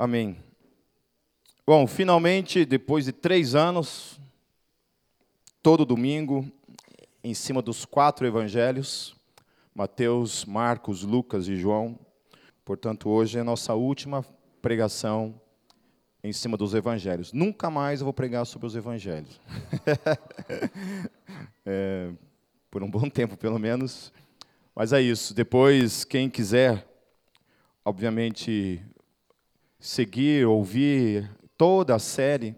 Amém. Bom, finalmente, depois de três anos, todo domingo, em cima dos quatro evangelhos, Mateus, Marcos, Lucas e João. Portanto, hoje é a nossa última pregação em cima dos evangelhos. Nunca mais eu vou pregar sobre os evangelhos. é, por um bom tempo, pelo menos. Mas é isso. Depois, quem quiser, obviamente, seguir, ouvir toda a série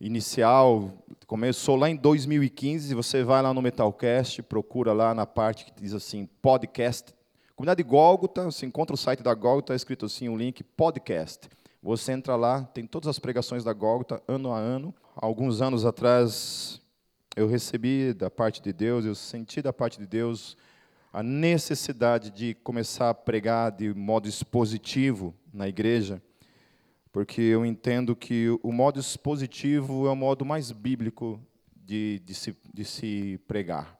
inicial, começou lá em 2015, você vai lá no Metalcast, procura lá na parte que diz assim, podcast. Comunidade Gólgota, você encontra o site da Gólgota, está escrito assim, o um link podcast. Você entra lá, tem todas as pregações da Gólgota, ano a ano. Alguns anos atrás, eu recebi da parte de Deus, eu senti da parte de Deus a necessidade de começar a pregar de modo expositivo na igreja porque eu entendo que o modo expositivo é o modo mais bíblico de, de, se, de se pregar.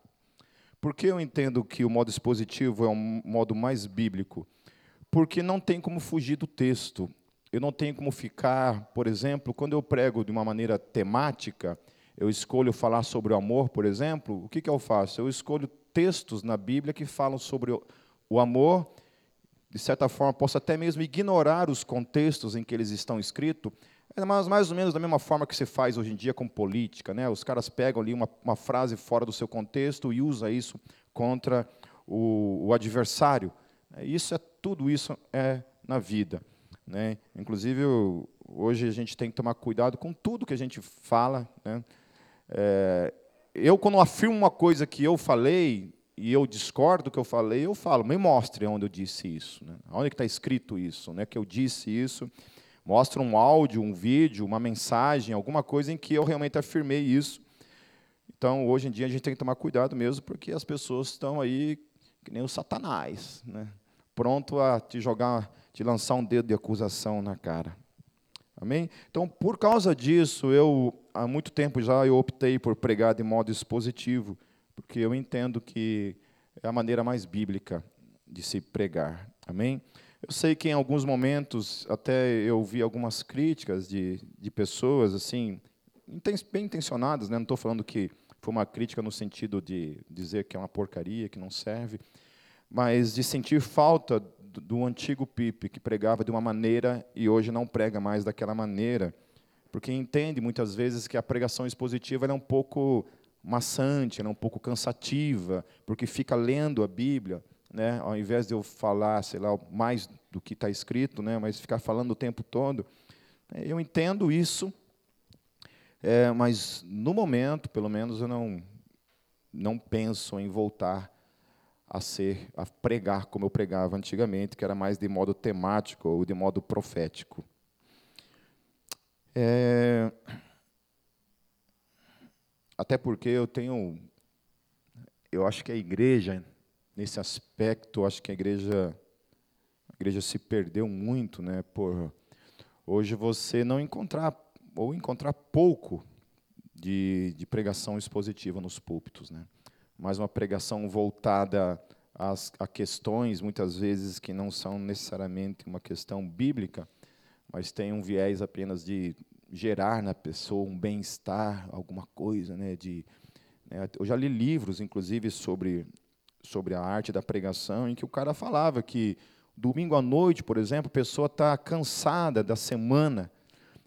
Por que eu entendo que o modo expositivo é o modo mais bíblico? Porque não tem como fugir do texto. Eu não tenho como ficar, por exemplo, quando eu prego de uma maneira temática, eu escolho falar sobre o amor, por exemplo, o que, que eu faço? Eu escolho textos na Bíblia que falam sobre o amor de certa forma, posso até mesmo ignorar os contextos em que eles estão escritos, é mas mais ou menos da mesma forma que se faz hoje em dia com política. Né? Os caras pegam ali uma, uma frase fora do seu contexto e usam isso contra o, o adversário. É, isso é tudo isso é na vida. Né? Inclusive, hoje a gente tem que tomar cuidado com tudo que a gente fala. Né? É, eu, quando afirmo uma coisa que eu falei, e eu discordo do que eu falei, eu falo, me mostre onde eu disse isso. Né? Onde está escrito isso, né? que eu disse isso. Mostra um áudio, um vídeo, uma mensagem, alguma coisa em que eu realmente afirmei isso. Então, hoje em dia, a gente tem que tomar cuidado mesmo, porque as pessoas estão aí que nem o satanás, né? pronto a te jogar, te lançar um dedo de acusação na cara. Amém? Então, por causa disso, eu, há muito tempo já, eu optei por pregar de modo expositivo porque eu entendo que é a maneira mais bíblica de se pregar. Amém? Eu sei que em alguns momentos até eu vi algumas críticas de, de pessoas assim bem intencionadas, né? não estou falando que foi uma crítica no sentido de dizer que é uma porcaria, que não serve, mas de sentir falta do, do antigo Pipe, que pregava de uma maneira e hoje não prega mais daquela maneira, porque entende muitas vezes que a pregação expositiva é um pouco maçante, né, um pouco cansativa, porque fica lendo a Bíblia, né, ao invés de eu falar, sei lá, mais do que está escrito, né, mas ficar falando o tempo todo. Eu entendo isso, é, mas no momento, pelo menos, eu não, não penso em voltar a ser, a pregar como eu pregava antigamente, que era mais de modo temático ou de modo profético. É, até porque eu tenho. Eu acho que a igreja, nesse aspecto, acho que a igreja, a igreja se perdeu muito, né? Por hoje você não encontrar, ou encontrar pouco de, de pregação expositiva nos púlpitos, né? Mas uma pregação voltada às, a questões, muitas vezes, que não são necessariamente uma questão bíblica, mas tem um viés apenas de gerar na pessoa um bem-estar, alguma coisa, né? De, né? eu já li livros, inclusive, sobre sobre a arte da pregação, em que o cara falava que domingo à noite, por exemplo, a pessoa está cansada da semana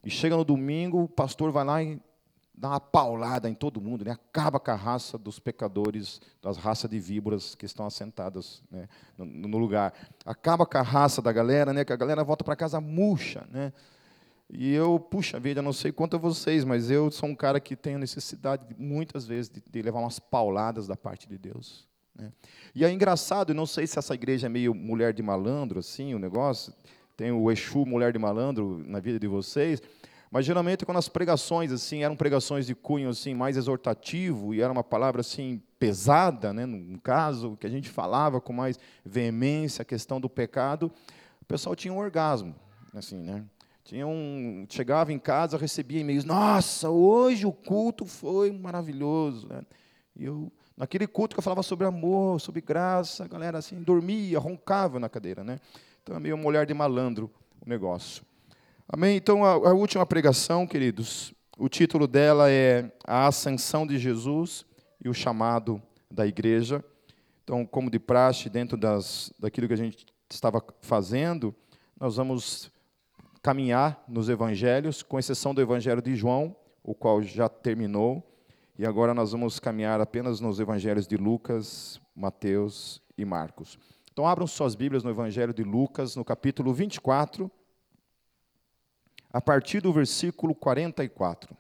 e chega no domingo, o pastor vai lá e dá uma paulada em todo mundo, né? acaba com a raça dos pecadores, das raças de víboras que estão assentadas né? no, no, lugar. Acaba com a raça da galera, né? que a galera volta para casa murcha. Né? E eu, puxa vida, não sei quanto a vocês, mas eu sou um cara que tenho necessidade, muitas vezes, de, de levar umas pauladas da parte de Deus. Né? E é engraçado, não sei se essa igreja é meio mulher de malandro, assim, o negócio, tem o Exu mulher de malandro na vida de vocês, mas geralmente quando as pregações assim eram pregações de cunho assim mais exortativo e era uma palavra assim pesada, né, no caso que a gente falava com mais veemência a questão do pecado, o pessoal tinha um orgasmo, assim, né? Tinha um, chegava em casa, recebia e-mails. Nossa, hoje o culto foi maravilhoso. Né? E eu, naquele culto que eu falava sobre amor, sobre graça, a galera assim dormia, roncava na cadeira, né? Então é meio mulher de malandro o negócio. Amém? Então, a, a, última pregação, queridos, o título dela é A Ascensão de Jesus e o Chamado da Igreja. Então, como de praxe, dentro das, daquilo que a gente estava fazendo, nós vamos caminhar nos evangelhos, com exceção do evangelho de João, o qual já terminou, e agora nós vamos caminhar apenas nos evangelhos de Lucas, Mateus e Marcos. Então, abram suas Bíblias no evangelho de Lucas, no capítulo 24 a partir do versículo 44.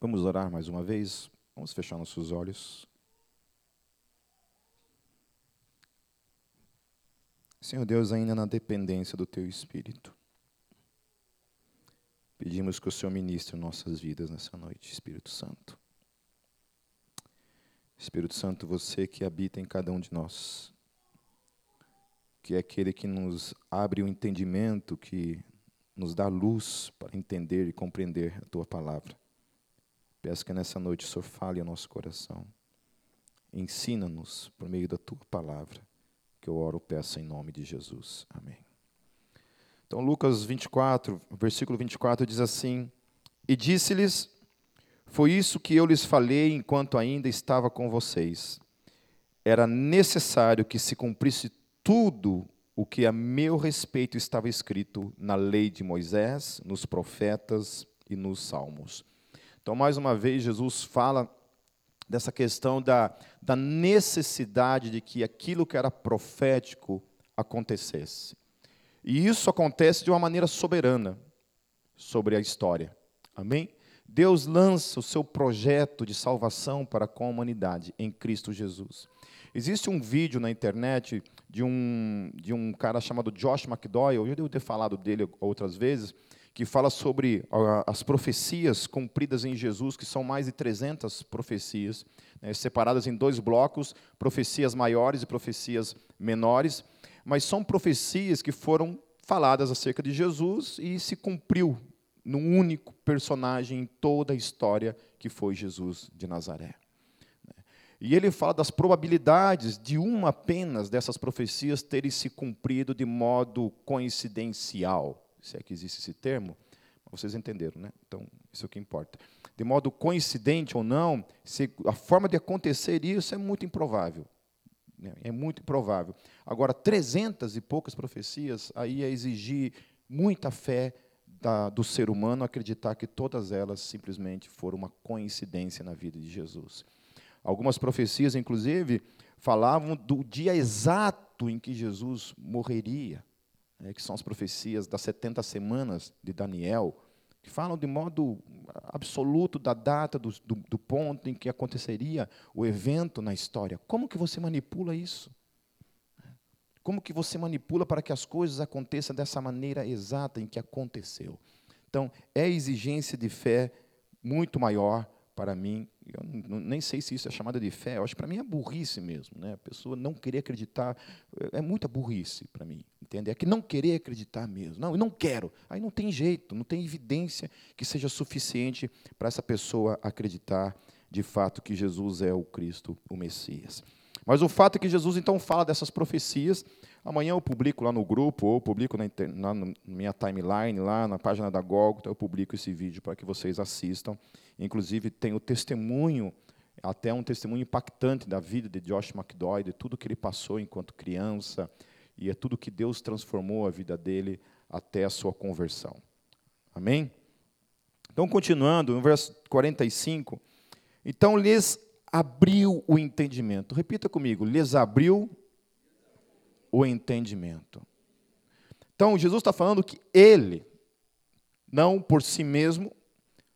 Vamos orar mais uma vez? Vamos fechar nossos olhos. Senhor Deus, ainda na dependência do Teu Espírito. Pedimos que o Senhor ministre nossas vidas nessa noite, Espírito Santo. Espírito Santo, você que habita em cada um de nós, que é aquele que nos abre o entendimento, que nos dá luz para entender e compreender a tua palavra. Peço que nessa noite o Senhor fale ao nosso coração. Ensina-nos por meio da tua palavra, que eu oro, peço em nome de Jesus. Amém. Então, Lucas 24, versículo 24 diz assim: E disse-lhes: Foi isso que eu lhes falei enquanto ainda estava com vocês. Era necessário que se cumprisse tudo o que a meu respeito estava escrito na lei de Moisés, nos profetas e nos salmos. Então, mais uma vez, Jesus fala dessa questão da, da necessidade de que aquilo que era profético acontecesse. E isso acontece de uma maneira soberana sobre a história. Amém? Deus lança o seu projeto de salvação para com a humanidade em Cristo Jesus. Existe um vídeo na internet de um, de um cara chamado Josh McDowell, eu devo ter falado dele outras vezes, que fala sobre as profecias cumpridas em Jesus, que são mais de 300 profecias, né, separadas em dois blocos, profecias maiores e profecias menores mas são profecias que foram faladas acerca de Jesus e se cumpriu num único personagem em toda a história que foi Jesus de Nazaré. E ele fala das probabilidades de uma apenas dessas profecias terem se cumprido de modo coincidencial, se é que existe esse termo, vocês entenderam, né? Então, isso é o que importa. De modo coincidente ou não, a forma de acontecer isso é muito improvável. Né? É muito improvável. Agora, 300 e poucas profecias, aí é exigir muita fé da, do ser humano acreditar que todas elas simplesmente foram uma coincidência na vida de Jesus. Algumas profecias, inclusive, falavam do dia exato em que Jesus morreria, né, que são as profecias das 70 semanas de Daniel, que falam de modo absoluto da data, do, do, do, ponto em que aconteceria o evento na história. Como que você manipula isso? Como que você manipula para que as coisas aconteçam dessa maneira exata em que aconteceu? Então, é exigência de fé muito maior para mim eu nem sei se isso é chamada de fé, eu acho que para mim é burrice mesmo. Né? A pessoa não querer acreditar, é muita burrice para mim, entende? É que não querer acreditar mesmo. Não, eu não quero. Aí não tem jeito, não tem evidência que seja suficiente para essa pessoa acreditar de fato que Jesus é o Cristo, o Messias. Mas o fato é que Jesus então fala dessas profecias. Amanhã eu publico lá no grupo, ou publico na, na, minha timeline, lá na página da Gólgota, eu publico esse vídeo para que vocês assistam. Inclusive, tem o testemunho, até um testemunho impactante da vida de Josh McDowell, de tudo que ele passou enquanto criança, e é tudo que Deus transformou a vida dele até a sua conversão. Amém? Então, continuando, no verso 45, então lhes abriu o entendimento. Repita comigo, lhes abriu o entendimento. Então, Jesus está falando que ele, não por si mesmo,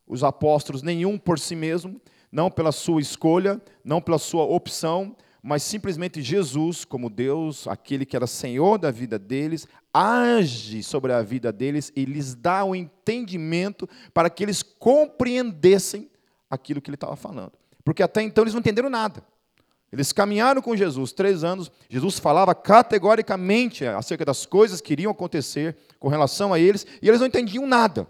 os apóstolos, nenhum por si mesmo, não pela sua escolha, não pela sua opção, mas simplesmente Jesus, como Deus, aquele que era Senhor da vida deles, age sobre a vida deles e lhes dá o entendimento para que eles compreendessem aquilo que ele estava falando. Porque até então eles não entenderam nada. Eles caminharam com Jesus três anos. Jesus falava categoricamente acerca das coisas que iriam acontecer com relação a eles, e eles não entendiam nada.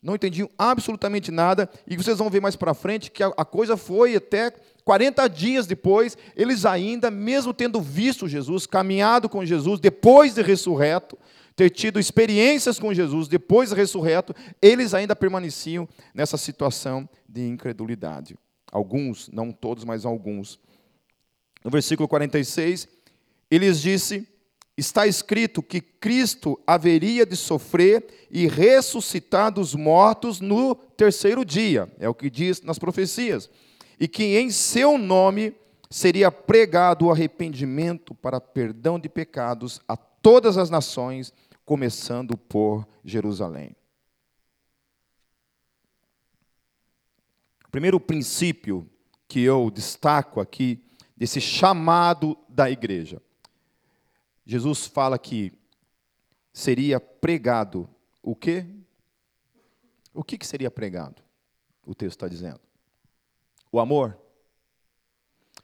Não entendiam absolutamente nada, e vocês vão ver mais para frente que a, coisa foi até 40 dias depois, eles ainda, mesmo tendo visto Jesus, caminhado com Jesus, depois de ressurreto, ter tido experiências com Jesus depois de ressurreto, eles ainda permaneciam nessa situação de incredulidade. Alguns, não todos, mas alguns. No versículo 46, ele lhes disse: Está escrito que Cristo haveria de sofrer e ressuscitar dos mortos no terceiro dia, é o que diz nas profecias, e que em seu nome seria pregado o arrependimento para perdão de pecados a todas as nações, começando por Jerusalém. O primeiro princípio que eu destaco aqui, desse chamado da igreja. Jesus fala que seria pregado o quê? O que, que seria pregado? O texto está dizendo. O amor.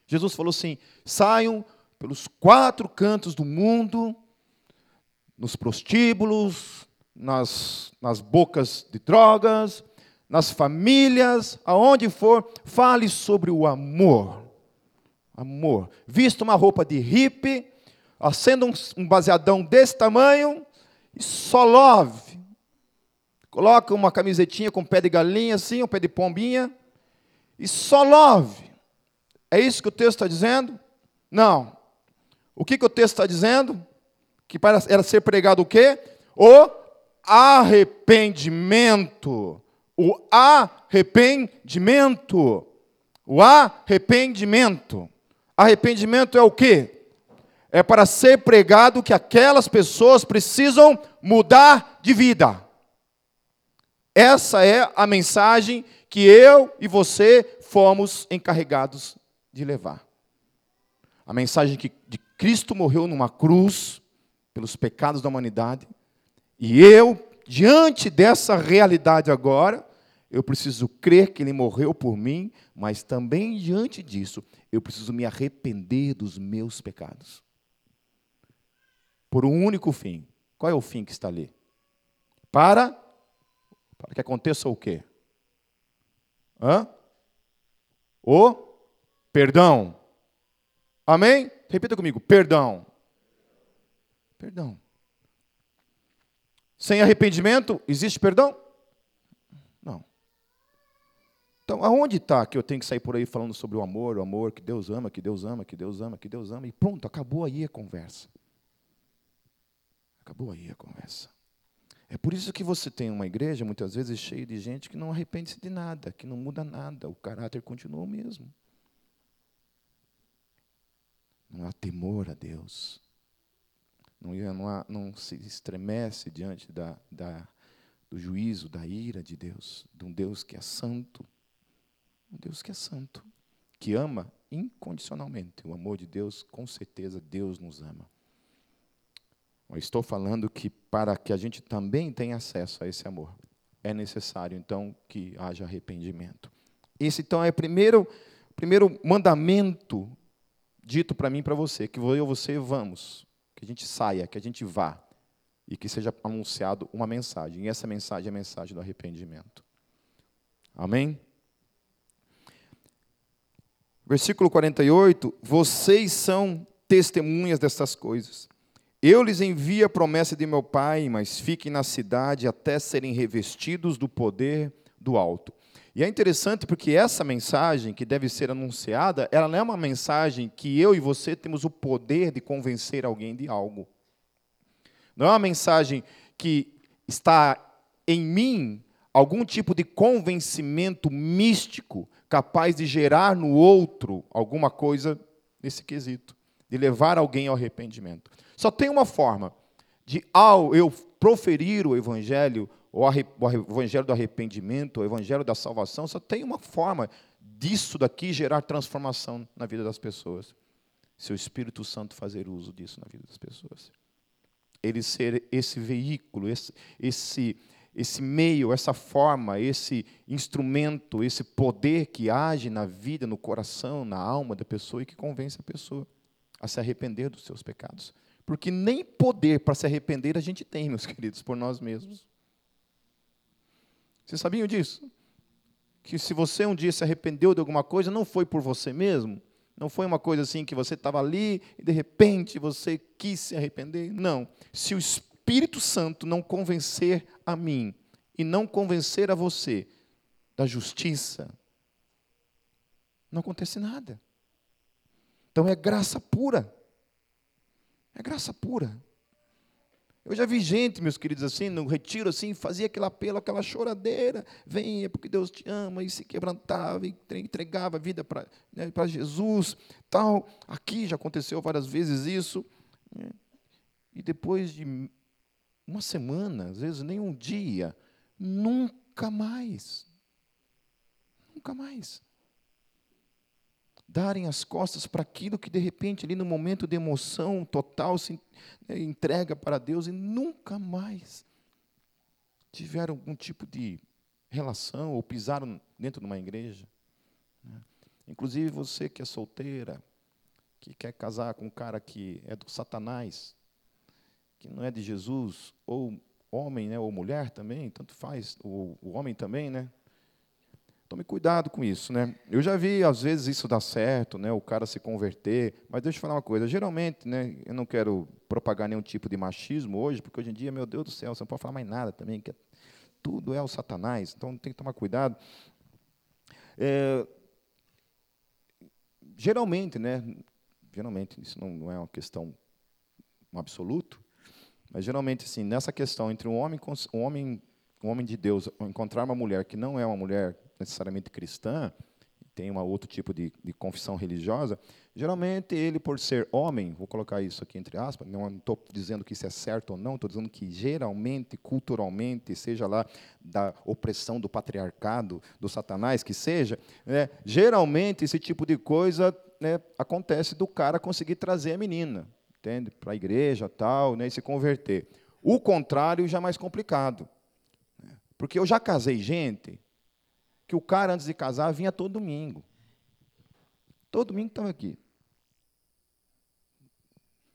Jesus falou assim: saiam pelos quatro cantos do mundo nos prostíbulos, nas, nas bocas de drogas, nas famílias, aonde for, fale sobre o amor. Amor. Vista uma roupa de hippie, acenda um, um baseadão desse tamanho e só love. Coloca uma camisetinha com pé de galinha assim, um pé de pombinha e só love. É isso que o texto está dizendo? Não. O que, que o texto está dizendo? que para era ser pregado o quê? O arrependimento. O arrependimento. O arrependimento. Arrependimento é o quê? É para ser pregado que aquelas pessoas precisam mudar de vida. Essa é a mensagem que eu e você fomos encarregados de levar. A mensagem que de Cristo morreu numa cruz pelos pecados da humanidade. E eu, diante dessa realidade agora, eu preciso crer que Ele morreu por mim, mas também diante disso, eu preciso me arrepender dos meus pecados. Por um único fim. Qual é o fim que está ali? Para, para que aconteça o quê? Hã? O perdão. Amém? Repita comigo: perdão. Perdão. Sem arrependimento, existe perdão? Não. Então, aonde está que eu tenho que sair por aí falando sobre o amor, o amor, que Deus ama, que Deus ama, que Deus ama, que Deus ama, e pronto, acabou aí a conversa. Acabou aí a conversa. É por isso que você tem uma igreja, muitas vezes, cheia de gente que não arrepende-se de nada, que não muda nada, o caráter continua o mesmo. Não há temor a Deus não, não, não se estremece diante da, da, do juízo, da ira de Deus, de um Deus que é santo. Um Deus que é santo, que ama incondicionalmente. O amor de Deus, com certeza, Deus nos ama. Eu estou falando que para que a gente também tenha acesso a esse amor, é necessário, então, que haja arrependimento. Esse, então, é o primeiro, primeiro mandamento dito para mim e para você, que eu e você vamos que a gente saia, que a gente vá e que seja anunciado uma mensagem. E essa mensagem é a mensagem do arrependimento. Amém? Versículo 48: Vocês são testemunhas dessas coisas. Eu lhes envio a promessa de meu Pai, mas fiquem na cidade até serem revestidos do poder do alto. E é interessante porque essa mensagem que deve ser anunciada, ela não é uma mensagem que eu e você temos o poder de convencer alguém de algo. Não é uma mensagem que está em mim algum tipo de convencimento místico capaz de gerar no outro alguma coisa nesse quesito, de levar alguém ao arrependimento. Só tem uma forma de, ao eu proferir o evangelho, o evangelho do arrependimento, o evangelho da salvação, só tem uma forma disso daqui gerar transformação na vida das pessoas. Se o Espírito Santo fazer uso disso na vida das pessoas. Ele ser esse veículo, esse, esse, esse meio, essa forma, esse instrumento, esse poder que age na vida, no coração, na alma da pessoa e que convence a pessoa a se arrepender dos seus pecados. Porque nem poder para se arrepender a gente tem, meus queridos, por nós mesmos. Vocês sabiam disso? Que se você um dia se arrependeu de alguma coisa, não foi por você mesmo, não foi uma coisa assim que você estava ali e de repente você quis se arrepender. Não. Se o Espírito Santo não convencer a mim e não convencer a você da justiça, não acontece nada. Então é graça pura. É graça pura. Eu já vi gente, meus queridos, assim, no retiro, assim, fazia aquele apelo, aquela choradeira, venha porque Deus te ama, e se quebrantava, e entregava a vida para né, Jesus, tal. Aqui já aconteceu várias vezes isso. Né? E depois de uma semana, às vezes nem um dia, nunca mais. Nunca mais. Darem as costas para aquilo que de repente, ali no momento de emoção total, se né, entrega para Deus e nunca mais tiveram algum tipo de relação ou pisaram dentro de uma igreja. Né? Inclusive você que é solteira, que quer casar com um cara que é do Satanás, que não é de Jesus, ou homem, né, ou mulher também, tanto faz, o, o homem também, né? Tome cuidado com isso, né? Eu já vi às vezes isso dar certo, né? O cara se converter, mas deixa eu falar uma coisa. Geralmente, né? Eu não quero propagar nenhum tipo de machismo hoje, porque hoje em dia, meu Deus do céu, você não pode falar mais nada também, que tudo é o Satanás. Então tem que tomar cuidado. É, geralmente, né? Geralmente isso não, não é uma questão um absoluto, mas geralmente, assim, nessa questão entre um homem, um homem, um homem de Deus encontrar uma mulher que não é uma mulher necessariamente cristã, tem um outro tipo de, de, confissão religiosa, geralmente ele, por ser homem, vou colocar isso aqui entre aspas, não estou dizendo que isso é certo ou não, estou dizendo que geralmente, culturalmente, seja lá da opressão do patriarcado, do satanás, que seja, né, geralmente esse tipo de coisa né, acontece do cara conseguir trazer a menina entende? Para a igreja, tal, né, e se converter. O contrário já é mais complicado. Né? Porque eu já casei gente que o cara, antes de casar, vinha todo domingo. Todo domingo estava aqui.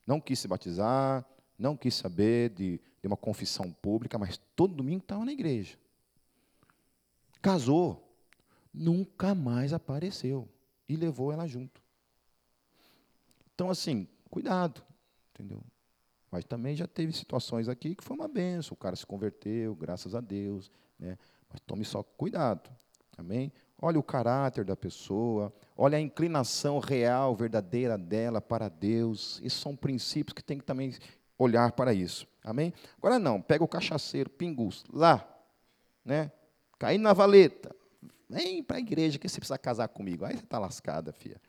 Não quis se batizar, não quis saber de, de uma confissão pública, mas todo domingo estava na igreja. Casou, nunca mais apareceu e levou ela junto. Então, assim, cuidado entendeu? Mas também já teve situações aqui que foi uma benção, o cara se converteu, graças a Deus, né? Mas tome só cuidado, amém? Olha o caráter da pessoa, olha a inclinação real, verdadeira dela para Deus. Esses são princípios que tem que também olhar para isso, amém? Agora não, pega o cachaceiro, pingus, lá, né? Caindo na valeta, vem para a igreja que você precisa casar comigo. Aí você está lascada, filha.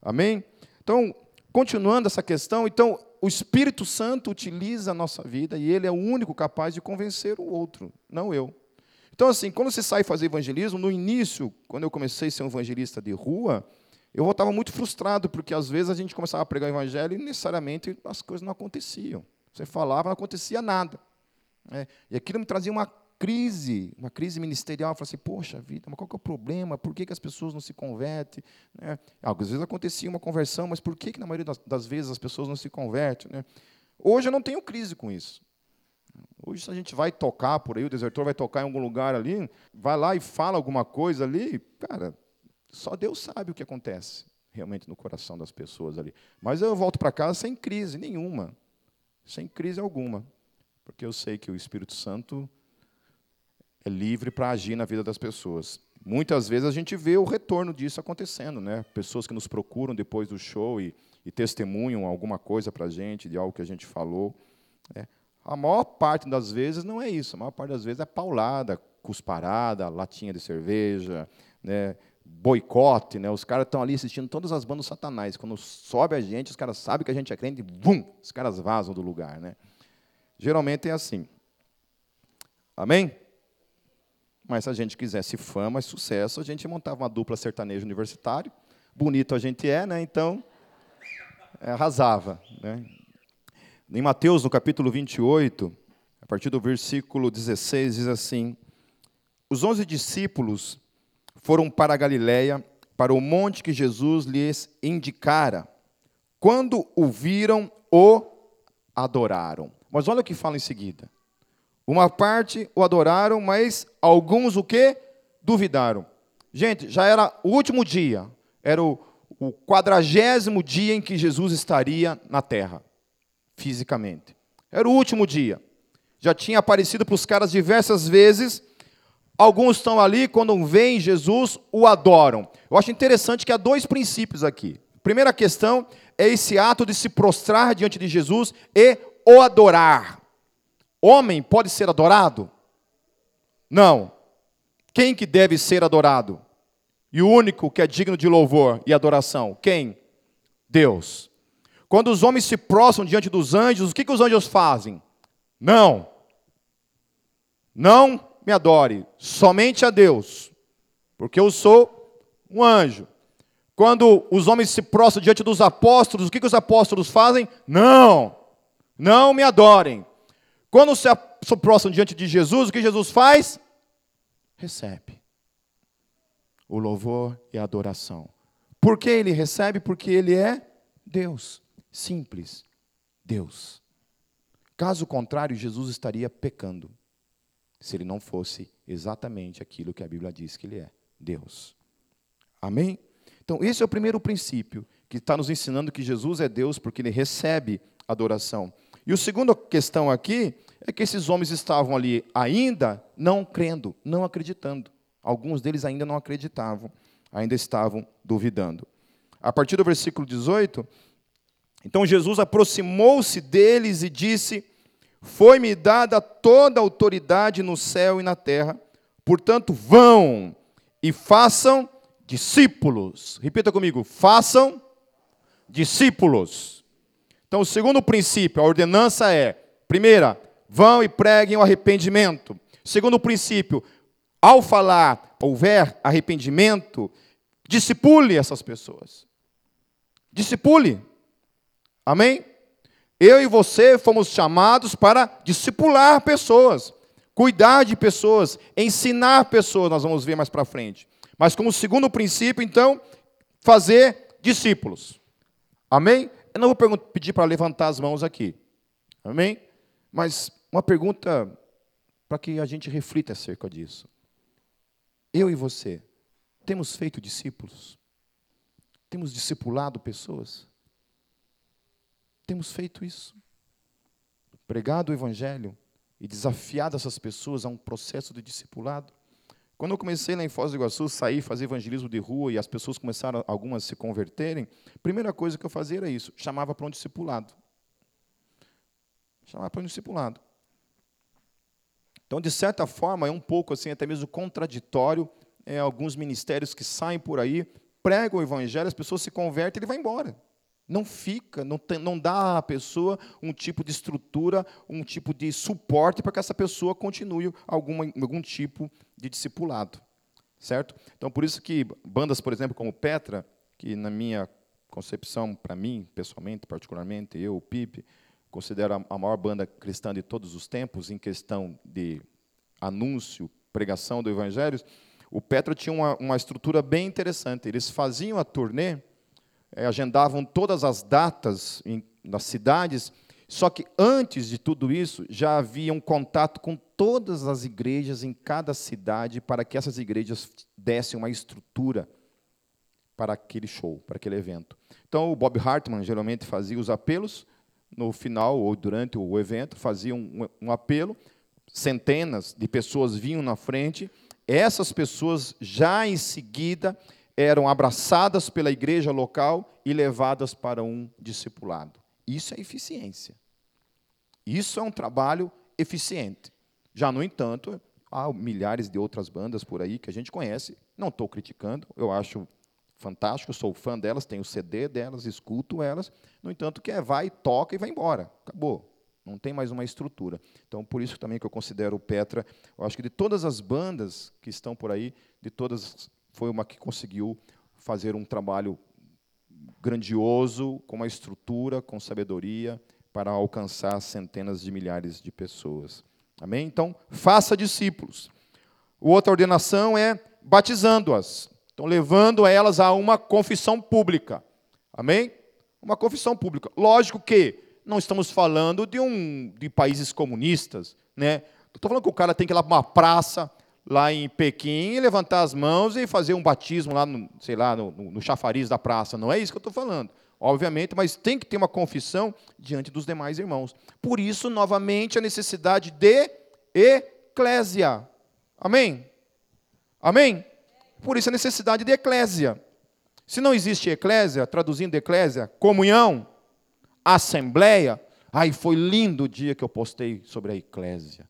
Amém? Então, continuando essa questão, então, o Espírito Santo utiliza a nossa vida e ele é o único capaz de convencer o outro, não eu. Então, assim, quando você sai fazer evangelismo, no início, quando eu comecei a ser um evangelista de rua, eu voltava muito frustrado, porque às vezes a gente começava a pregar o evangelho e necessariamente as coisas não aconteciam. Você falava, não acontecia nada. É, e aquilo me trazia uma crise, uma crise ministerial, fala assim, poxa vida, mas qual que é o problema? Por que, que as pessoas não se convertem? Né? Às vezes acontecia uma conversão, mas por que, que na maioria das, das vezes as pessoas não se convertem? Né? Hoje eu não tenho crise com isso. Hoje, se a gente vai tocar por aí, o desertor vai tocar em algum lugar ali, vai lá e fala alguma coisa ali, cara, só Deus sabe o que acontece realmente no coração das pessoas ali. Mas eu volto para casa sem crise nenhuma, sem crise alguma, porque eu sei que o Espírito Santo é livre para agir na vida das pessoas. Muitas vezes a gente vê o retorno disso acontecendo, né? Pessoas que nos procuram depois do show e, e testemunham alguma coisa para a gente, de algo que a gente falou. Né? A maior parte das vezes não é isso. A maior parte das vezes é paulada, cusparada, latinha de cerveja, né? boicote. Né? Os caras estão ali assistindo todas as bandas satanás. Quando sobe a gente, os caras sabem que a gente é crente e, bum, os caras vazam do lugar. Né? Geralmente é assim. Amém? Mas se a gente quisesse fama e sucesso, a gente montava uma dupla sertanejo universitário. Bonito a gente é, né? Então, é, arrasava. Né? Em Mateus, no capítulo 28, a partir do versículo 16, diz assim: Os onze discípulos foram para a Galiléia, para o monte que Jesus lhes indicara. Quando o viram, o adoraram. Mas olha o que fala em seguida. Uma parte o adoraram, mas alguns o que? Duvidaram. Gente, já era o último dia, era o, quadragésimo dia em que Jesus estaria na terra, fisicamente. Era o último dia. Já tinha aparecido para os caras diversas vezes. Alguns estão ali, quando veem Jesus, o adoram. Eu acho interessante que há dois princípios aqui. Primeira questão é esse ato de se prostrar diante de Jesus e o adorar. Homem pode ser adorado? Não. Quem que deve ser adorado? E o único que é digno de louvor e adoração, quem? Deus. Quando os homens se prostram diante dos anjos, o que, que os anjos fazem? Não. Não me adore, somente a Deus, porque eu sou um anjo. Quando os homens se prostram diante dos apóstolos, o que, que os apóstolos fazem? Não, não me adorem. Quando se prostram diante de Jesus, o que Jesus faz? Recebe o louvor e a adoração. Por que ele recebe? Porque ele é Deus. Simples. Deus. Caso contrário, Jesus estaria pecando. Se ele não fosse exatamente aquilo que a Bíblia diz que ele é: Deus. Amém? Então, esse é o primeiro princípio que está nos ensinando que Jesus é Deus porque ele recebe adoração. E a segunda questão aqui é que esses homens estavam ali ainda não crendo, não acreditando. Alguns deles ainda não acreditavam, ainda estavam duvidando. A partir do versículo 18, então Jesus aproximou-se deles e disse: Foi-me dada toda a autoridade no céu e na terra, portanto, vão e façam discípulos. Repita comigo: façam discípulos. Então, o segundo princípio, a ordenança é: primeira, vão e preguem o arrependimento. Segundo princípio, ao falar, houver arrependimento, discipule essas pessoas. Discipule. Amém? Eu e você fomos chamados para discipular pessoas, cuidar de pessoas, ensinar pessoas, nós vamos ver mais para frente. Mas como segundo princípio, então, fazer discípulos. Amém? Eu não vou pedir para levantar as mãos aqui. Amém? Mas uma pergunta para que a gente reflita acerca disso. Eu e você, temos feito discípulos? Temos discipulado pessoas? Temos feito isso? Pregado o Evangelho e desafiado essas pessoas a um processo de discipulado? Quando eu comecei lá em Foz do Iguaçu, sair, fazer evangelismo de rua e as pessoas começaram, algumas, a se converterem, primeira coisa que eu fazia era isso, chamava para um discipulado. Chamava para um discipulado. Então, de certa forma, é um pouco assim, até mesmo contraditório, é, alguns ministérios que saem por aí, pregam o evangelho, as pessoas se convertem e ele vai embora. Não fica, não, tem, não dá à pessoa um tipo de estrutura, um tipo de suporte para que essa pessoa continue alguma, algum tipo de discipulado. Certo? Então, por isso que bandas, por exemplo, como Petra, que na minha concepção, para mim, pessoalmente, particularmente, eu, o Pipe, considero a maior banda cristã de todos os tempos em questão de anúncio, pregação do Evangelho, o Petra tinha uma, uma estrutura bem interessante. Eles faziam a turnê é, agendavam todas as datas em, nas cidades, só que antes de tudo isso, já havia um contato com todas as igrejas em cada cidade, para que essas igrejas dessem uma estrutura para aquele show, para aquele evento. Então, o Bob Hartman geralmente fazia os apelos, no final ou durante o evento, fazia um, um apelo, centenas de pessoas vinham na frente, essas pessoas já em seguida eram abraçadas pela igreja local e levadas para um discipulado. Isso é eficiência. Isso é um trabalho eficiente. Já, no entanto, há milhares de outras bandas por aí que a gente conhece. Não estou criticando, eu acho fantástico, sou fã delas, tenho o CD delas, escuto elas. No entanto, que é vai, toca e vai embora. Acabou. Não tem mais uma estrutura. Então, por isso também que eu considero o Petra, eu acho que de todas as bandas que estão por aí, de todas foi uma que conseguiu fazer um trabalho grandioso, com uma estrutura, com sabedoria, para alcançar centenas de milhares de pessoas. Amém? Então, faça discípulos. Outra ordenação é batizando-as. Então, levando elas a uma confissão pública. Amém? Uma confissão pública. Lógico que não estamos falando de um de países comunistas, né? Estou falando que o cara tem que ir lá para uma praça, lá em Pequim, levantar as mãos e fazer um batismo lá, no, sei lá, no, no chafariz da praça. Não é isso que eu estou falando obviamente, mas tem que ter uma confissão diante dos demais irmãos. Por isso, novamente, a necessidade de eclésia. Amém? Amém? Por isso a necessidade de eclésia. Se não existe eclésia, traduzindo eclésia, comunhão, assembleia. Ai, foi lindo o dia que eu postei sobre a eclésia.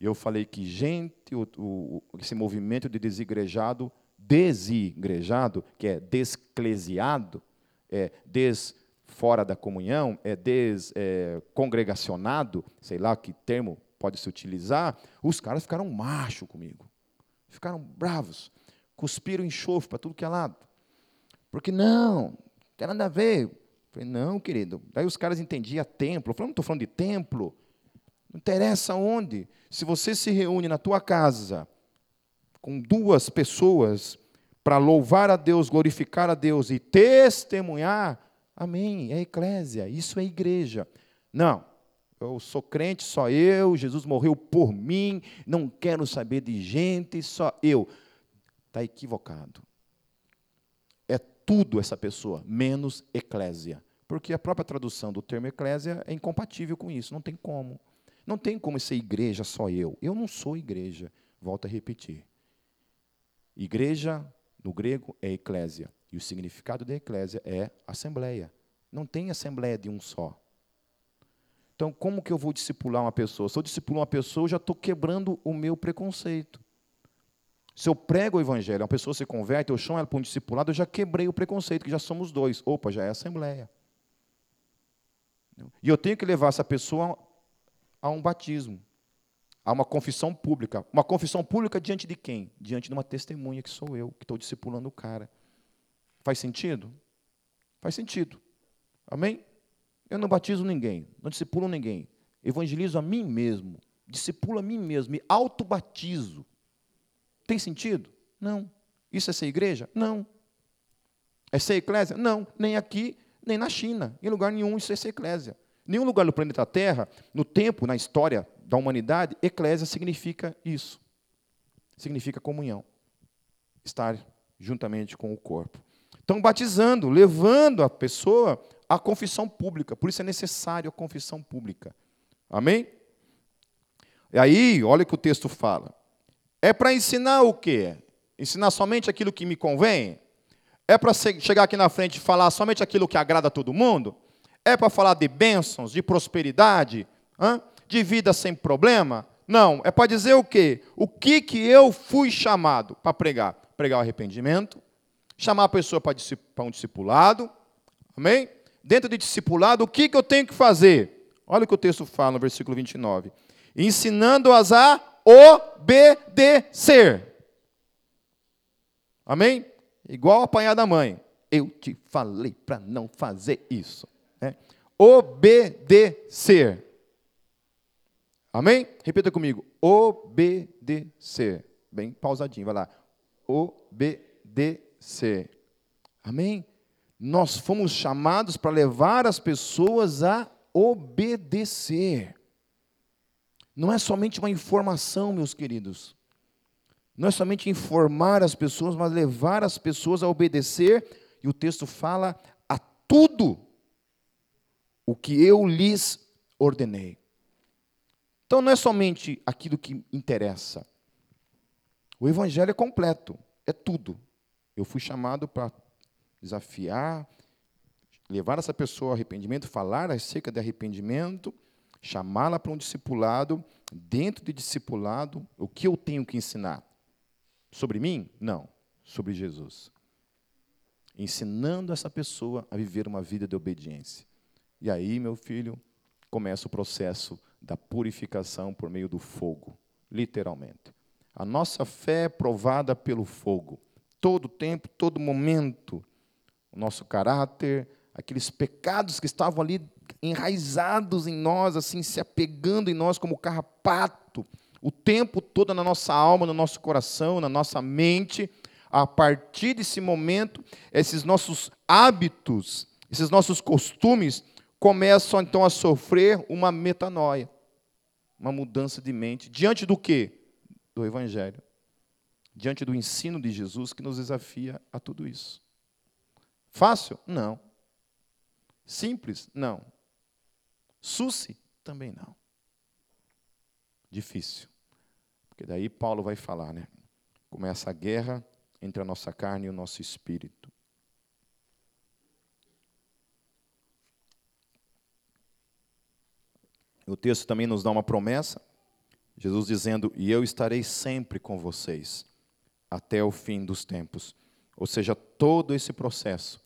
Eu falei que, gente, o, o, esse movimento de desigrejado, desigrejado, que é desclesiado, é des fora da comunhão, é descongregacionado, é, sei lá que termo pode se utilizar, os caras ficaram macho comigo. Ficaram bravos. Cuspiram enxofre para tudo que é lado. Porque não, não tem nada a ver. Falei, não, querido. Daí os caras entendiam templo. Eu falei, não estou falando de templo. Não interessa onde. Se você se reúne na tua casa com duas pessoas para louvar a Deus, glorificar a Deus e testemunhar, amém, é eclésia, isso é igreja. Não, eu sou crente, só eu, Jesus morreu por mim, não quero saber de gente, só eu. Está equivocado. É tudo essa pessoa, menos eclésia. Porque a própria tradução do termo eclésia é incompatível com isso, não tem como. Não tem como ser igreja só eu. Eu não sou igreja. Volto a repetir. Igreja no grego é eclésia. E o significado de eclésia é assembleia. Não tem assembleia de um só. Então, como que eu vou discipular uma pessoa? Se eu discipulo uma pessoa, eu já estou quebrando o meu preconceito. Se eu prego o evangelho, uma pessoa se converte, eu chamo ela para um discipulado, eu já quebrei o preconceito, que já somos dois. Opa, já é assembleia. E eu tenho que levar essa pessoa a um batismo. Há uma confissão pública. Uma confissão pública diante de quem? Diante de uma testemunha que sou eu, que estou discipulando o cara. Faz sentido? Faz sentido. Amém? Eu não batizo ninguém, não discipulo ninguém. Evangelizo a mim mesmo, discipulo a mim mesmo, me autobatizo. Tem sentido? Não. Isso é ser igreja? Não. É ser eclésia? Não. Nem aqui, nem na China. Em lugar nenhum isso é ser eclésia. Nenhum lugar no planeta Terra, no tempo, na história da humanidade, eclésia significa isso. Significa comunhão. Estar juntamente com o corpo. Então, batizando, levando a pessoa à confissão pública. Por isso é necessário a confissão pública. Amém? E aí, olha o que o texto fala. É para ensinar o quê? Ensinar somente aquilo que me convém? É para chegar aqui na frente e falar somente aquilo que agrada a todo mundo? É para falar de bênçãos, de prosperidade? De vida sem problema? Não, é para dizer o quê? O que, que eu fui chamado para pregar? Pregar o arrependimento, chamar a pessoa para um discipulado, amém? Dentro de discipulado, o que, que eu tenho que fazer? Olha o que o texto fala no versículo 29. Ensinando-as a obedecer. Amém? Igual apanhar da mãe. Eu te falei para não fazer isso. Né? Obedecer. Amém? Repita comigo. Obedecer. Bem pausadinho, vai lá. Obedecer. Amém? Nós fomos chamados para levar as pessoas a obedecer. Não é somente uma informação, meus queridos. Não é somente informar as pessoas, mas levar as pessoas a obedecer. E o texto fala a tudo o que eu lhes ordenei. Então não é somente aquilo que interessa. O evangelho é completo, é tudo. Eu fui chamado para desafiar, levar essa pessoa ao arrependimento, falar acerca de arrependimento, chamá-la para um discipulado, dentro de discipulado, o que eu tenho que ensinar? Sobre mim? Não, sobre Jesus. Ensinando essa pessoa a viver uma vida de obediência. E aí, meu filho, começa o processo da purificação por meio do fogo, literalmente. A nossa fé é provada pelo fogo. Todo tempo, todo momento, o nosso caráter, aqueles pecados que estavam ali enraizados em nós, assim, se apegando em nós como carrapato, o tempo todo na nossa alma, no nosso coração, na nossa mente. A partir desse momento, esses nossos hábitos, esses nossos costumes começam então a sofrer uma metanoia, uma mudança de mente. Diante do quê? Do Evangelho. Diante do ensino de Jesus que nos desafia a tudo isso. Fácil? Não. Simples? Não. Suci? Também não. Difícil. Porque daí Paulo vai falar, né? Começa a guerra entre a nossa carne e o nosso espírito. O texto também nos dá uma promessa, Jesus dizendo: E eu estarei sempre com vocês, até o fim dos tempos. Ou seja, todo esse processo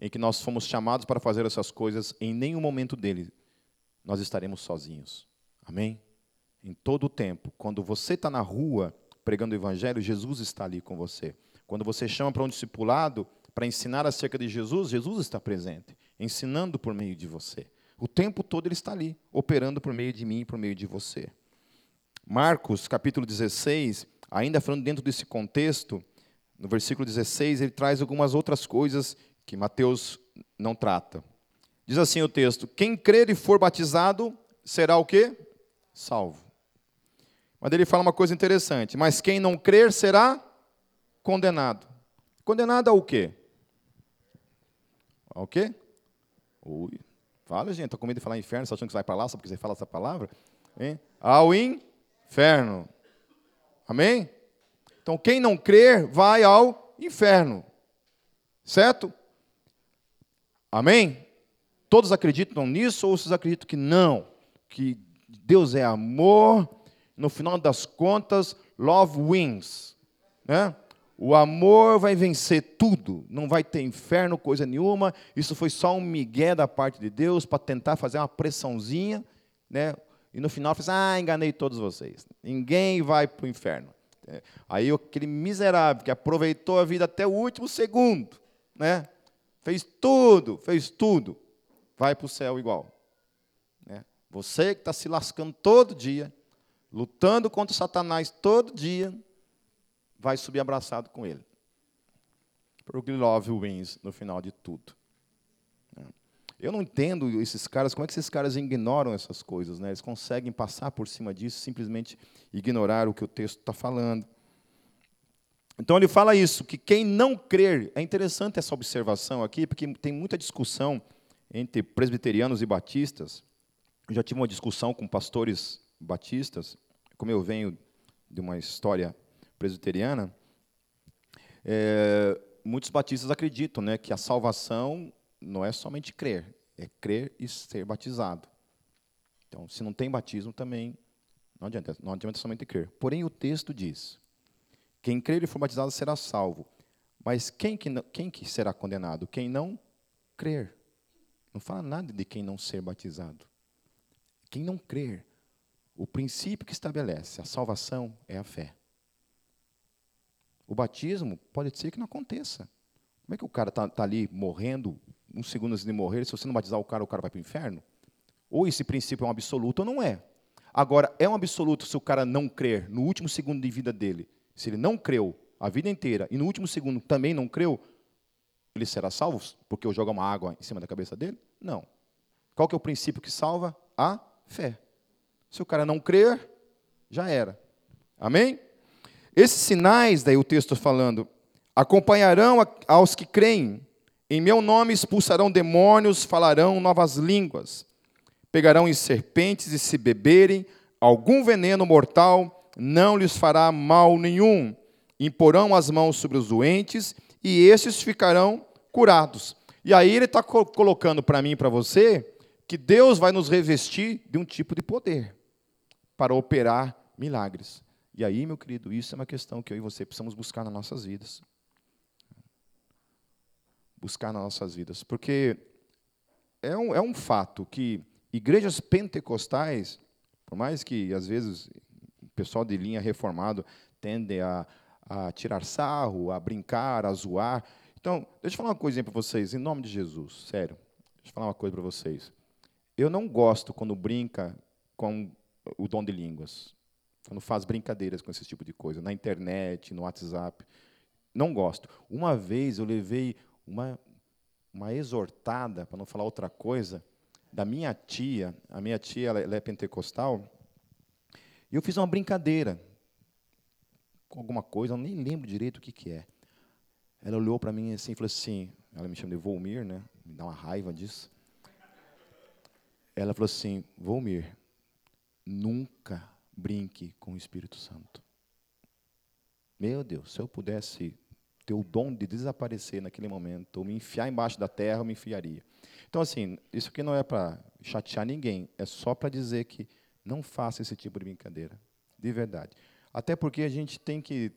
em que nós fomos chamados para fazer essas coisas, em nenhum momento dele nós estaremos sozinhos. Amém? Em todo o tempo, quando você está na rua pregando o Evangelho, Jesus está ali com você. Quando você chama para um discipulado para ensinar acerca de Jesus, Jesus está presente, ensinando por meio de você. O tempo todo ele está ali, operando por meio de mim e por meio de você. Marcos, capítulo 16, ainda falando dentro desse contexto, no versículo 16, ele traz algumas outras coisas que Mateus não trata. Diz assim o texto: Quem crer e for batizado será o quê? Salvo. Mas ele fala uma coisa interessante: Mas quem não crer será condenado. Condenado ao quê? Ao quê? Ui. Fala, gente, estou com medo de falar inferno, tá achando que você vai para lá só porque você fala essa palavra? Hein? Ao inferno. Amém? Então, quem não crer vai ao inferno. Certo? Amém? Todos acreditam nisso ou vocês acreditam que não? Que Deus é amor, no final das contas, love wins. Né? O amor vai vencer tudo, não vai ter inferno, coisa nenhuma. Isso foi só um migué da parte de Deus para tentar fazer uma pressãozinha, né? E no final, fez, ah, enganei todos vocês. Ninguém vai para o inferno. É, aí aquele miserável que aproveitou a vida até o último segundo, né? Fez tudo, fez tudo, vai para o céu igual. Né? Você que está se lascando todo dia, lutando contra Satanás todo dia, vai subir abraçado com ele. Porque love wins no final de tudo. Eu não entendo esses caras, como é que esses caras ignoram essas coisas, né? Eles conseguem passar por cima disso, simplesmente ignorar o que o texto está falando. Então ele fala isso, que quem não crer, é interessante essa observação aqui, porque tem muita discussão entre presbiterianos e batistas. Eu já tive uma discussão com pastores batistas, como eu venho de uma história presbiteriana, é, muitos batistas acreditam né, que a salvação não é somente crer, é crer e ser batizado. Então, se não tem batismo também, não adianta, não adianta somente crer. Porém, o texto diz: quem crer e for batizado será salvo. Mas quem que, não, quem que será condenado? Quem não crer. Não fala nada de quem não ser batizado. Quem não crer. O princípio que estabelece a salvação é a fé. O batismo pode ser que não aconteça. Como é que o cara está tá ali morrendo, um segundo antes de morrer, se você não batizar o cara, o cara vai para o inferno? Ou esse princípio é um absoluto ou não é. Agora, é um absoluto se o cara não crer no último segundo de vida dele. Se ele não creu a vida inteira e no último segundo também não creu, ele será salvo porque eu jogo uma água em cima da cabeça dele? Não. Qual que é o princípio que salva? A fé. Se o cara não crer, já era. Amém? Esses sinais, daí o texto falando, acompanharão aos que creem. Em meu nome expulsarão demônios, falarão novas línguas. Pegarão em serpentes e se beberem algum veneno mortal, não lhes fará mal nenhum. Imporão as mãos sobre os doentes e estes ficarão curados. E aí ele está colocando para mim e para você que Deus vai nos revestir de um tipo de poder para operar milagres. E aí, meu querido, isso é uma questão que eu e você precisamos buscar nas nossas vidas. Buscar nas nossas vidas. Porque é um, é um fato que igrejas pentecostais, por mais que às vezes o pessoal de linha reformado tende a, a tirar sarro, a brincar, a zoar. Então, deixa eu falar uma coisinha para vocês, em nome de Jesus, sério. Deixa eu falar uma coisa para vocês. Eu não gosto quando brinca com o dom de línguas. Quando faz brincadeiras com esse tipo de coisa, na internet, no WhatsApp. Não gosto. Uma vez eu levei uma, uma exortada, para não falar outra coisa, da minha tia. A minha tia ela, é pentecostal. E eu fiz uma brincadeira com alguma coisa, eu nem lembro direito o que, que é. Ela olhou para mim assim e falou assim, ela me chama de Volmir, né? Me dá uma raiva disso. Ela falou assim, Volmir, nunca brinque com o Espírito Santo. Meu Deus, se eu pudesse ter o dom de desaparecer naquele momento, ou me enfiar embaixo da terra, eu me enfiaria. Então, assim, isso aqui não é para chatear ninguém, é só para dizer que não faça esse tipo de brincadeira, de verdade. Até porque a gente tem que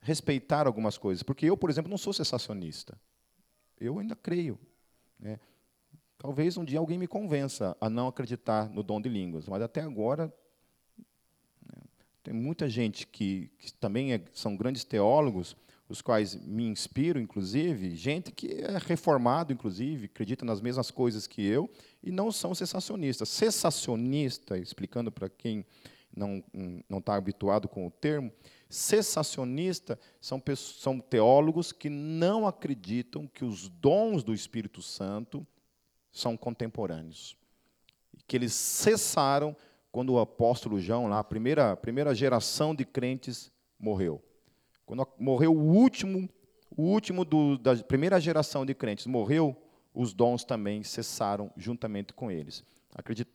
respeitar algumas coisas. Porque eu, por exemplo, não sou sensacionista. Eu ainda creio. Né? Talvez um dia alguém me convença a não acreditar no dom de línguas, mas até agora tem muita gente que, que também é, são grandes teólogos, os quais me inspiro, inclusive, gente que é reformado, inclusive, acredita nas mesmas coisas que eu, e não são sensacionistas. Sensacionista, explicando para quem não não está habituado com o termo, cessacionista são, são teólogos que não acreditam que os dons do Espírito Santo são contemporâneos. Que eles cessaram quando o apóstolo João, lá, a primeira, primeira geração de crentes, morreu. Quando morreu o último, o último do, da primeira geração de crentes morreu, os dons também cessaram juntamente com eles.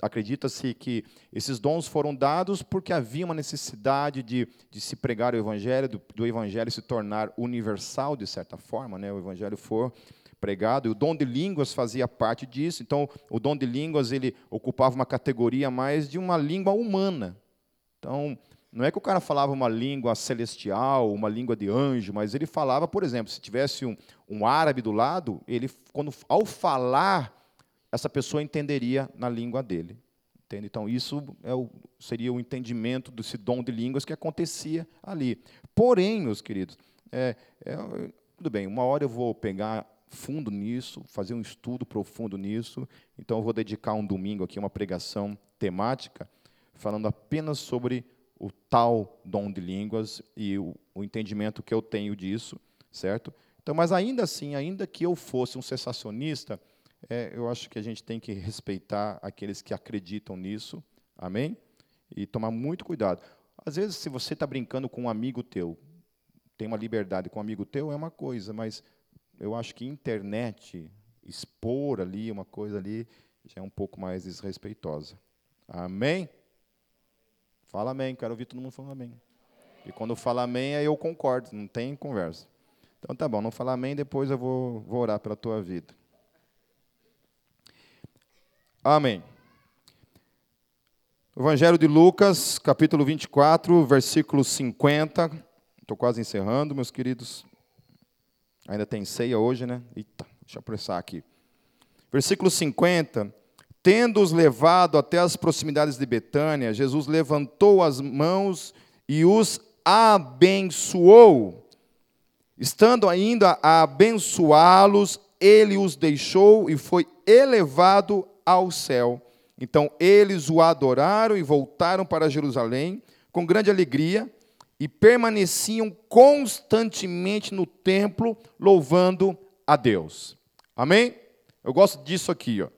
Acredita-se que esses dons foram dados porque havia uma necessidade de, de se pregar o Evangelho, do, do, Evangelho se tornar universal, de certa forma, né? o Evangelho for pregado, e o dom de línguas fazia parte disso. Então, o dom de línguas ele ocupava uma categoria mais de uma língua humana. Então, não é que o cara falava uma língua celestial, uma língua de anjo, mas ele falava, por exemplo, se tivesse um, um árabe do lado, ele, quando, ao falar essa pessoa entenderia na língua dele. Entende? Então, isso é o, seria o entendimento desse dom de línguas que acontecia ali. Porém, meus queridos, é, é, tudo bem, uma hora eu vou pegar fundo nisso, fazer um estudo profundo nisso, então eu vou dedicar um domingo aqui, uma pregação temática, falando apenas sobre o tal dom de línguas e o, o entendimento que eu tenho disso, certo? Então, mas ainda assim, ainda que eu fosse um sensacionista, é, eu acho que a gente tem que respeitar aqueles que acreditam nisso, amém? E tomar muito cuidado. Às vezes, se você está brincando com um amigo teu, tem uma liberdade com um amigo teu, é uma coisa, mas eu acho que internet, expor ali uma coisa ali, já é um pouco mais desrespeitosa. Amém? Fala amém, quero ouvir todo mundo falando amém. E quando fala amém, aí eu concordo, não tem conversa. Então tá bom, não falar amém, depois eu vou, vou orar pela tua vida. Amém. Evangelho de Lucas, capítulo 24, versículo 50. Estou quase encerrando, meus queridos. Ainda tem ceia hoje, né? Eita, deixa eu apressar aqui. Versículo 50. Tendo-os levado até as proximidades de Betânia, Jesus levantou as mãos e os abençoou. Estando ainda a abençoá-los, ele os deixou e foi elevado ao céu. Então eles o adoraram e voltaram para Jerusalém com grande alegria e permaneciam constantemente no templo louvando a Deus. Amém? Eu gosto disso aqui, ó.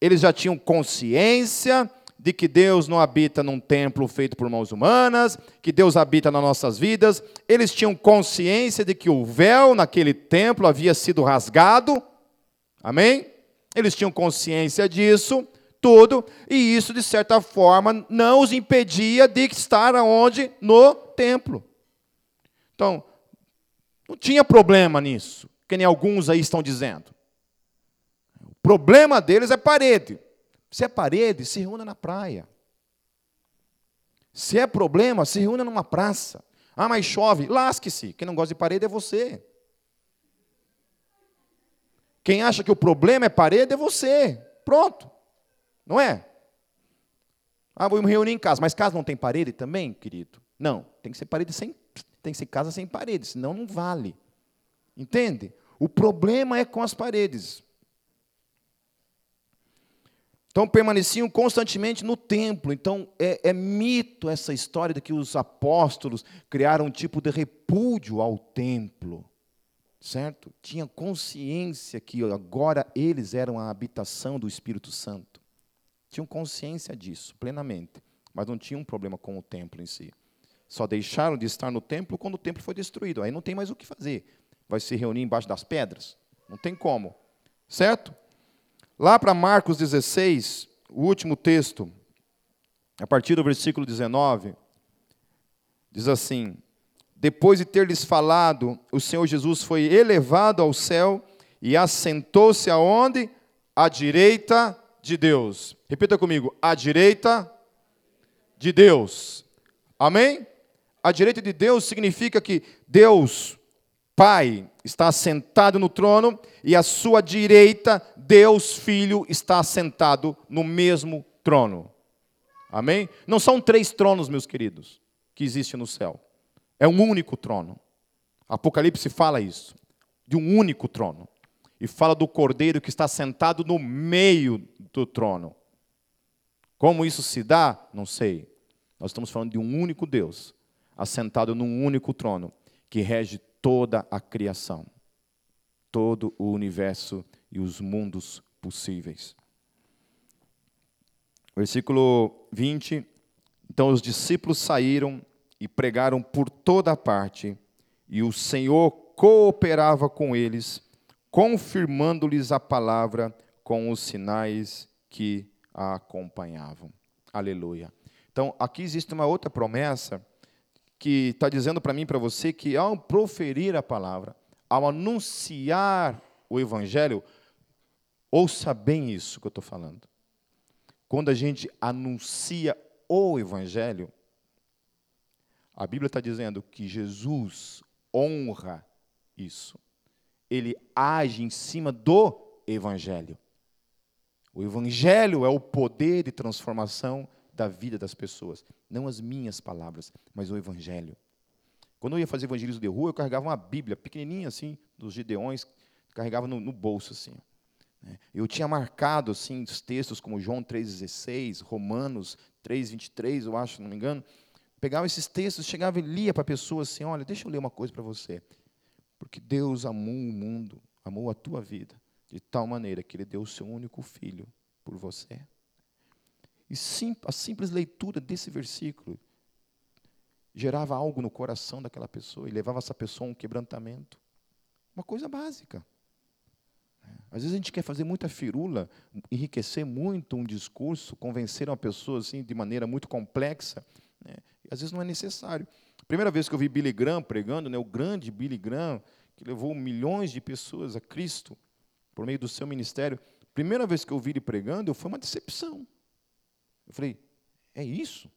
Eles já tinham consciência de que Deus não habita num templo feito por mãos humanas, que Deus habita nas nossas vidas. Eles tinham consciência de que o véu naquele templo havia sido rasgado. Amém? Eles tinham consciência disso, tudo, e isso, de certa forma, não os impedia de estar aonde? No templo. Então, não tinha problema nisso, que nem alguns aí estão dizendo. O problema deles é parede. Se é parede, se reúna na praia. Se é problema, se reúna numa praça. Ah, mas chove, lasque-se. Quem não gosta de parede é você. Quem acha que o problema é parede é você. Pronto. Não é? Ah, vou me reunir em casa. Mas casa não tem parede também, querido? Não. Tem que ser parede sem. Tem que ser casa sem parede, senão não vale. Entende? O problema é com as paredes. Então permaneciam constantemente no templo. Então é, é, mito essa história de que os apóstolos criaram um tipo de repúdio ao templo, certo? Tinha consciência que agora eles eram a habitação do Espírito Santo. Tinham consciência disso plenamente, mas não tinham um problema com o templo em si. Só deixaram de estar no templo quando o templo foi destruído. Aí não tem mais o que fazer. Vai se reunir embaixo das pedras? Não tem como. Certo? Lá para Marcos 16, o último texto, a partir do versículo 19, diz assim: Depois de ter lhes falado, o Senhor Jesus foi elevado ao céu e assentou-se aonde? À direita de Deus. Repita comigo: à direita de Deus. Amém? À direita de Deus significa que Deus Pai está sentado no trono e à sua direita Deus Filho está sentado no mesmo trono. Amém? Não são três tronos, meus queridos, que existem no céu. É um único trono. Apocalipse fala isso, de um único trono. E fala do cordeiro que está sentado no meio do trono. Como isso se dá? Não sei. Nós estamos falando de um único Deus, assentado num único trono, que rege toda a criação, todo o universo e os mundos possíveis. Versículo 20. Então os discípulos saíram e pregaram por toda parte, e o Senhor cooperava com eles, confirmando-lhes a palavra com os sinais que a acompanhavam. Aleluia. Então, aqui existe uma outra promessa que está dizendo para mim para você que ao proferir a palavra, ao anunciar o evangelho, ouça bem isso que eu estou falando. Quando a gente anuncia o evangelho, a Bíblia está dizendo que Jesus honra isso. Ele age em cima do evangelho. O evangelho é o poder de transformação da vida das pessoas. Não as minhas palavras, mas o Evangelho. Quando eu ia fazer evangelismo de rua, eu carregava uma Bíblia pequenininha assim, dos Gideões, carregava no, no bolso assim. Né. Eu tinha marcado assim os textos como João 3,16, Romanos 3,23, eu acho, não me engano. Pegava esses textos, chegava e lia para a pessoa assim: Olha, deixa eu ler uma coisa para você. Porque Deus amou o mundo, amou a tua vida, de tal maneira que Ele deu o seu único filho por você. E sim, a simples leitura desse versículo gerava algo no coração daquela pessoa e levava essa pessoa a um quebrantamento. Uma coisa básica. Às vezes a gente quer fazer muita firula, enriquecer muito um discurso, convencer uma pessoa assim de maneira muito complexa, né? às vezes não é necessário. Primeira vez que eu vi Billy Graham pregando, né, o grande Billy Graham, que levou milhões de pessoas a Cristo por meio do seu ministério, primeira vez que eu vi ele pregando, foi uma decepção. Eu falei, é isso?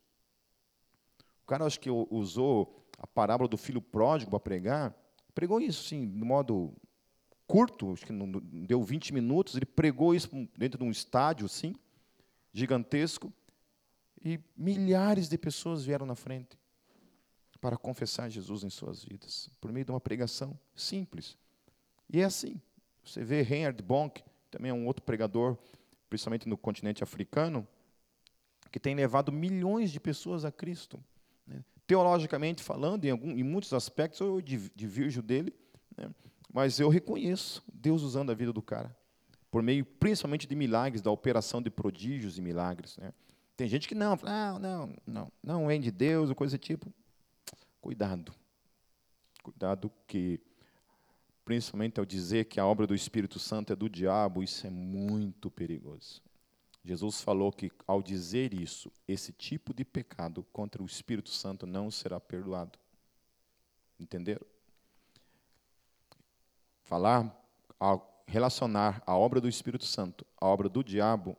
O cara acho que usou a parábola do filho pródigo para pregar, pregou isso sim, de modo curto, acho que não deu 20 minutos, ele pregou isso dentro de um estádio assim, gigantesco, e milhares de pessoas vieram na frente para confessar Jesus em suas vidas, por meio de uma pregação simples. E é assim. Você vê Reinhard Bonk, também é um outro pregador, principalmente no continente africano, que tem levado milhões de pessoas a Cristo. Né? Teologicamente falando, em, algum, em, muitos aspectos eu divirjo dele, né? mas eu reconheço Deus usando a vida do cara, por meio principalmente de milagres, da operação de prodígios e milagres. Né? Tem gente que não, fala, ah, não, não, não vem de Deus, ou coisa do tipo. Cuidado. Cuidado que, principalmente ao dizer que a obra do Espírito Santo é do diabo, isso é muito perigoso. Jesus falou que, ao dizer isso, esse tipo de pecado contra o Espírito Santo não será perdoado. Entenderam? Falar, relacionar a obra do Espírito Santo à obra do diabo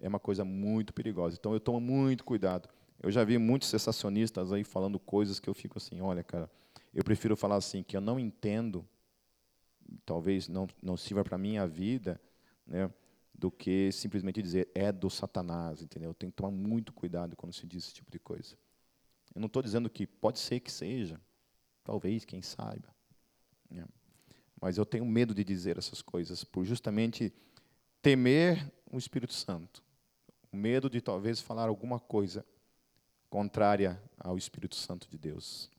é uma coisa muito perigosa. Então eu tomo muito cuidado. Eu já vi muitos sensacionistas aí falando coisas que eu fico assim, olha, cara, eu prefiro falar assim que eu não entendo, talvez não não sirva para minha vida, né? Do que simplesmente dizer é do Satanás, entendeu? Tem que tomar muito cuidado quando se diz esse tipo de coisa. Eu não estou dizendo que pode ser que seja, talvez, quem saiba. Né? Mas eu tenho medo de dizer essas coisas, por justamente temer o Espírito Santo. O medo de talvez falar alguma coisa contrária ao Espírito Santo de Deus.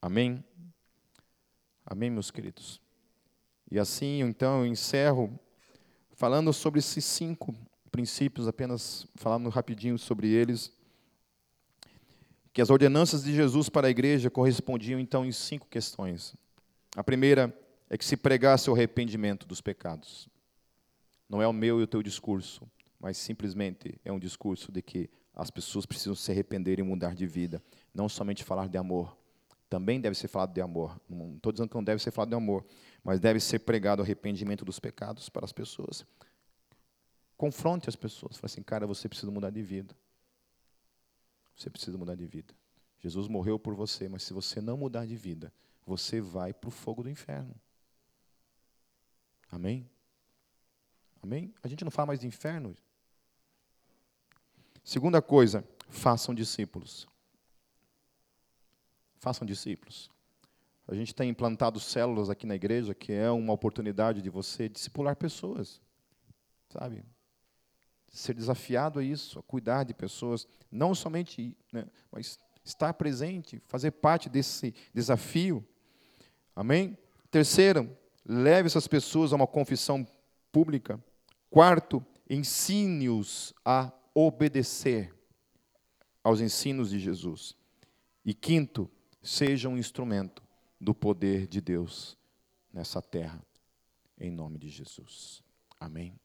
Amém? Amém, meus queridos? E assim, então, eu encerro falando sobre esses cinco princípios, apenas falando rapidinho sobre eles. Que as ordenanças de Jesus para a igreja correspondiam, então, em cinco questões. A primeira é que se pregasse o arrependimento dos pecados. Não é o meu e o teu discurso, mas simplesmente é um discurso de que as pessoas precisam se arrepender e mudar de vida. Não somente falar de amor. Também deve ser falado de amor. Não estou dizendo que não deve ser falado de amor, mas deve ser pregado o arrependimento dos pecados para as pessoas. Confronte as pessoas. Fale assim, cara, você precisa mudar de vida. Você precisa mudar de vida. Jesus morreu por você, mas se você não mudar de vida, você vai para o fogo do inferno. Amém? Amém? A gente não fala mais de inferno. Segunda coisa, façam discípulos. Façam discípulos. A gente tem implantado células aqui na igreja, que é uma oportunidade de você discipular pessoas. Sabe? Ser desafiado a isso, a cuidar de pessoas, não somente, né, mas estar presente, fazer parte desse desafio. Amém? Terceiro, leve essas pessoas a uma confissão pública. Quarto, ensine-os a obedecer aos ensinos de Jesus. E quinto, seja um instrumento do poder de Deus nessa terra, em nome de Jesus. Amém.